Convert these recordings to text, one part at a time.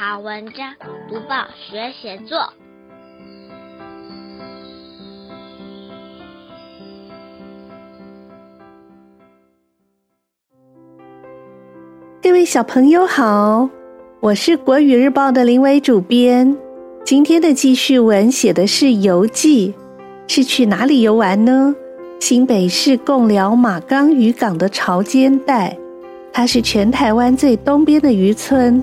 好文章，读报学写作。各位小朋友好，我是国语日报的林伟主编。今天的记叙文写的是游记，是去哪里游玩呢？新北市贡寮马岗渔港的潮间带，它是全台湾最东边的渔村。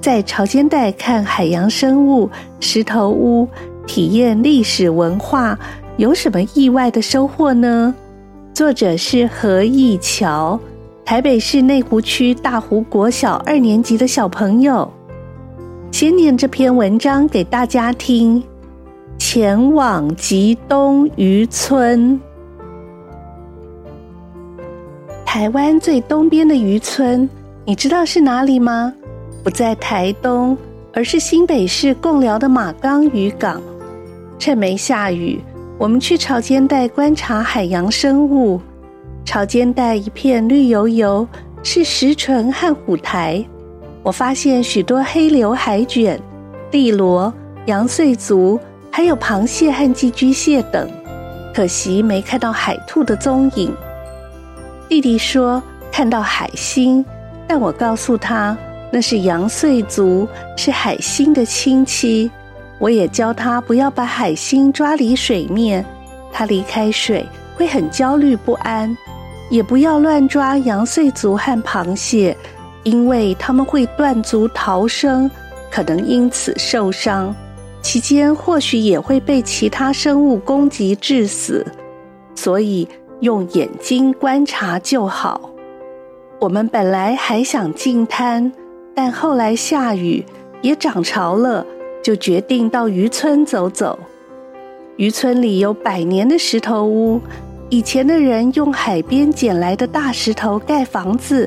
在潮间带看海洋生物、石头屋，体验历史文化，有什么意外的收获呢？作者是何义桥。台北市内湖区大湖国小二年级的小朋友，先念这篇文章给大家听。前往吉东渔村，台湾最东边的渔村，你知道是哪里吗？不在台东，而是新北市贡寮的马岗渔港。趁没下雨，我们去潮间带观察海洋生物。潮间带一片绿油油，是石唇和虎苔。我发现许多黑鳍海卷、地螺、阳燧足，还有螃蟹和寄居蟹等。可惜没看到海兔的踪影。弟弟说看到海星，但我告诉他那是阳燧足，是海星的亲戚。我也教他不要把海星抓离水面，他离开水会很焦虑不安。也不要乱抓阳燧足和螃蟹，因为它们会断足逃生，可能因此受伤。期间或许也会被其他生物攻击致死，所以用眼睛观察就好。我们本来还想进滩，但后来下雨也涨潮了，就决定到渔村走走。渔村里有百年的石头屋。以前的人用海边捡来的大石头盖房子，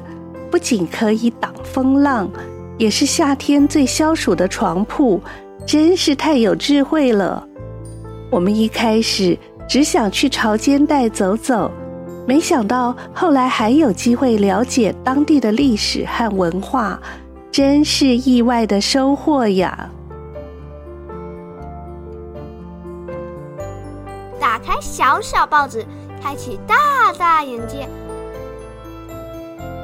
不仅可以挡风浪，也是夏天最消暑的床铺，真是太有智慧了。我们一开始只想去潮间带走走，没想到后来还有机会了解当地的历史和文化，真是意外的收获呀！打开小小报纸。开启大大眼界。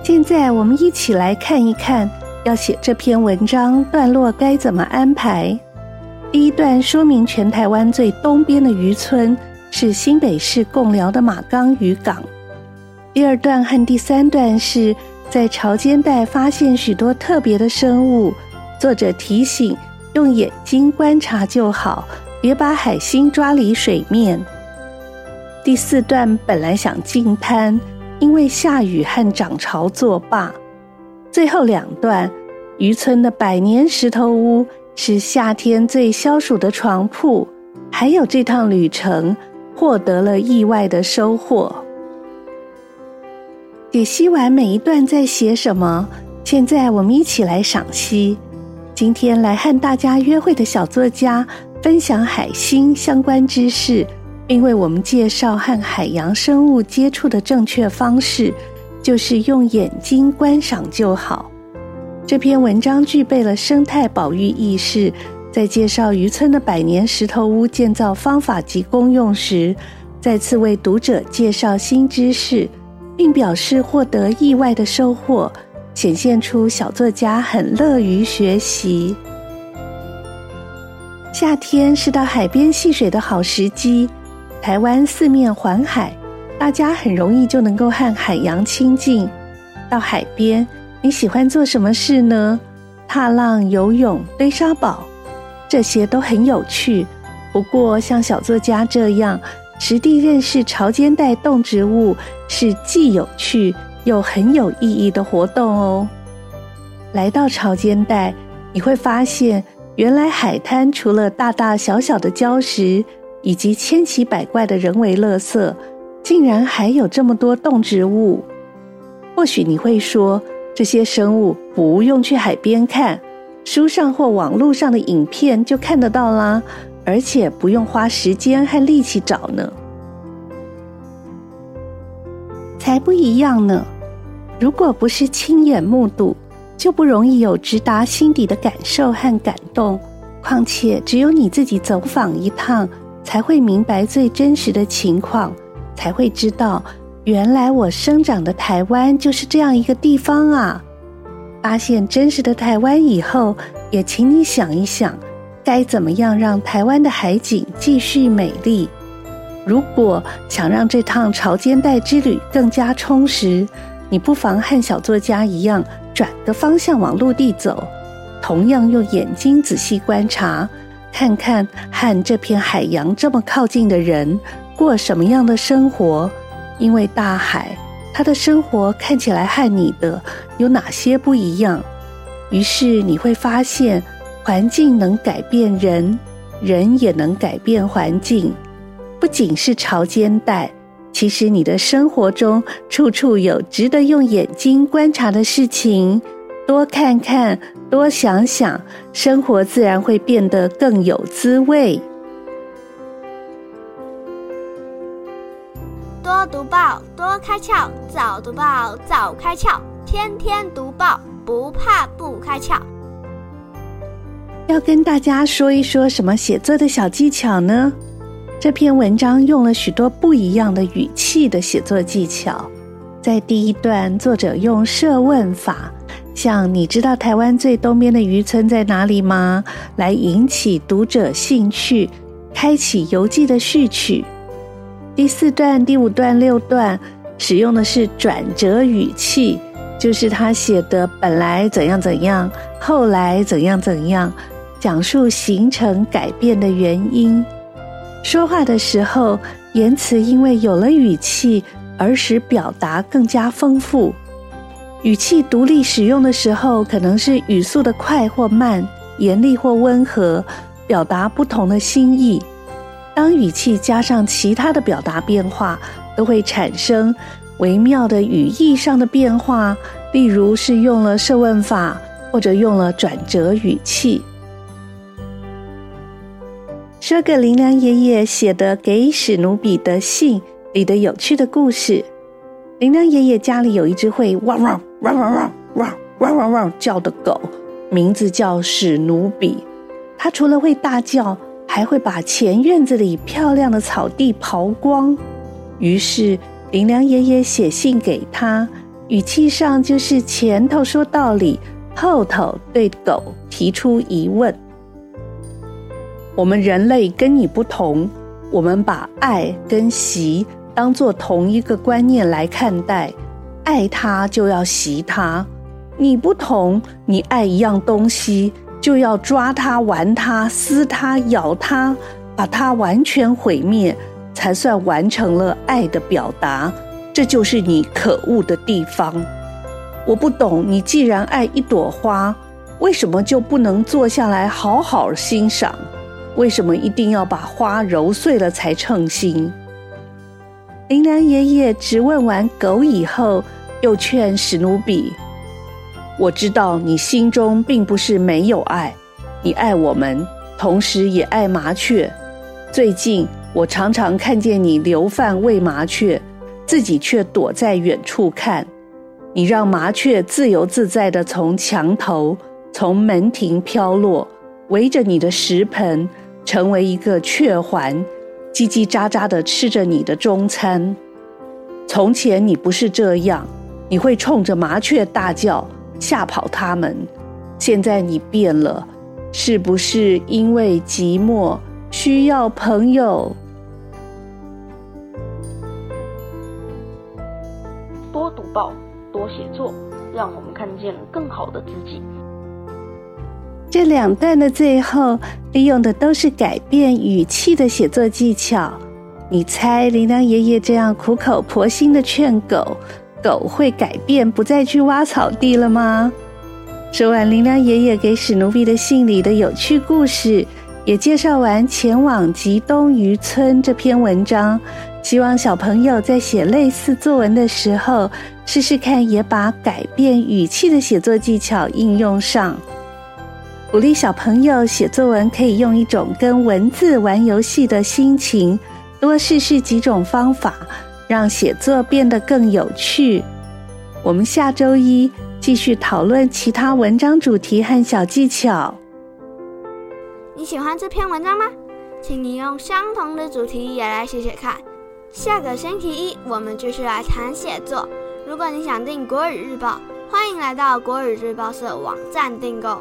现在我们一起来看一看，要写这篇文章段落该怎么安排。第一段说明全台湾最东边的渔村是新北市贡寮的马岗渔港。第二段和第三段是在潮间带发现许多特别的生物，作者提醒用眼睛观察就好，别把海星抓离水面。第四段本来想进滩，因为下雨和涨潮作罢。最后两段，渔村的百年石头屋是夏天最消暑的床铺，还有这趟旅程获得了意外的收获。解析完每一段在写什么，现在我们一起来赏析。今天来和大家约会的小作家分享海星相关知识。并为我们介绍和海洋生物接触的正确方式，就是用眼睛观赏就好。这篇文章具备了生态保育意识，在介绍渔村的百年石头屋建造方法及功用时，再次为读者介绍新知识，并表示获得意外的收获，显现出小作家很乐于学习。夏天是到海边戏水的好时机。台湾四面环海，大家很容易就能够和海洋亲近。到海边，你喜欢做什么事呢？踏浪、游泳、堆沙堡，这些都很有趣。不过，像小作家这样实地认识潮间带动植物，是既有趣又很有意义的活动哦。来到潮间带，你会发现，原来海滩除了大大小小的礁石，以及千奇百怪的人为垃圾，竟然还有这么多动植物。或许你会说，这些生物不用去海边看，书上或网络上的影片就看得到啦，而且不用花时间和力气找呢。才不一样呢！如果不是亲眼目睹，就不容易有直达心底的感受和感动。况且，只有你自己走访一趟，才会明白最真实的情况，才会知道，原来我生长的台湾就是这样一个地方啊！发现真实的台湾以后，也请你想一想，该怎么样让台湾的海景继续美丽。如果想让这趟潮间带之旅更加充实，你不妨和小作家一样，转个方向往陆地走。同样用眼睛仔细观察，看看和这片海洋这么靠近的人过什么样的生活。因为大海，他的生活看起来和你的有哪些不一样？于是你会发现，环境能改变人，人也能改变环境。不仅是潮间带，其实你的生活中处处有值得用眼睛观察的事情。多看看，多想想，生活自然会变得更有滋味。多读报，多开窍；早读报，早开窍；天天读报，不怕不开窍。要跟大家说一说什么写作的小技巧呢？这篇文章用了许多不一样的语气的写作技巧。在第一段，作者用设问法。像你知道台湾最东边的渔村在哪里吗？来引起读者兴趣，开启游记的序曲。第四段、第五段、六段使用的是转折语气，就是他写的本来怎样怎样，后来怎样怎样，讲述形成改变的原因。说话的时候，言辞因为有了语气，而使表达更加丰富。语气独立使用的时候，可能是语速的快或慢，严厉或温和，表达不同的心意。当语气加上其他的表达变化，都会产生微妙的语义上的变化。例如是用了设问法，或者用了转折语气。说个林良爷爷写的给史努比的信里的有趣的故事。林良爷爷家里有一只会汪汪汪汪汪汪汪汪汪叫的狗，名字叫史努比。它除了会大叫，还会把前院子里漂亮的草地刨光。于是林良爷爷写信给他，语气上就是前头说道理，后头对狗提出疑问。我们人类跟你不同，我们把爱跟习。当做同一个观念来看待，爱他就要习他。你不同，你爱一样东西就要抓它、玩它、撕它、咬它，把它完全毁灭，才算完成了爱的表达。这就是你可恶的地方。我不懂，你既然爱一朵花，为什么就不能坐下来好好欣赏？为什么一定要把花揉碎了才称心？林良爷爷质问完狗以后，又劝史努比：“我知道你心中并不是没有爱，你爱我们，同时也爱麻雀。最近我常常看见你留饭喂麻雀，自己却躲在远处看。你让麻雀自由自在地从墙头、从门庭飘落，围着你的食盆，成为一个雀环。”叽叽喳喳的吃着你的中餐。从前你不是这样，你会冲着麻雀大叫，吓跑它们。现在你变了，是不是因为寂寞需要朋友？多读报，多写作，让我们看见更好的自己。这两段的最后利用的都是改变语气的写作技巧。你猜林良爷爷这样苦口婆心的劝狗，狗会改变不再去挖草地了吗？说完林良爷爷给史努比的信里的有趣故事，也介绍完前往吉东渔村这篇文章，希望小朋友在写类似作文的时候，试试看也把改变语气的写作技巧应用上。鼓励小朋友写作文，可以用一种跟文字玩游戏的心情，多试试几种方法，让写作变得更有趣。我们下周一继续讨论其他文章主题和小技巧。你喜欢这篇文章吗？请你用相同的主题也来写写看。下个星期一我们继续来谈写作。如果你想订国语日报，欢迎来到国语日报社网站订购。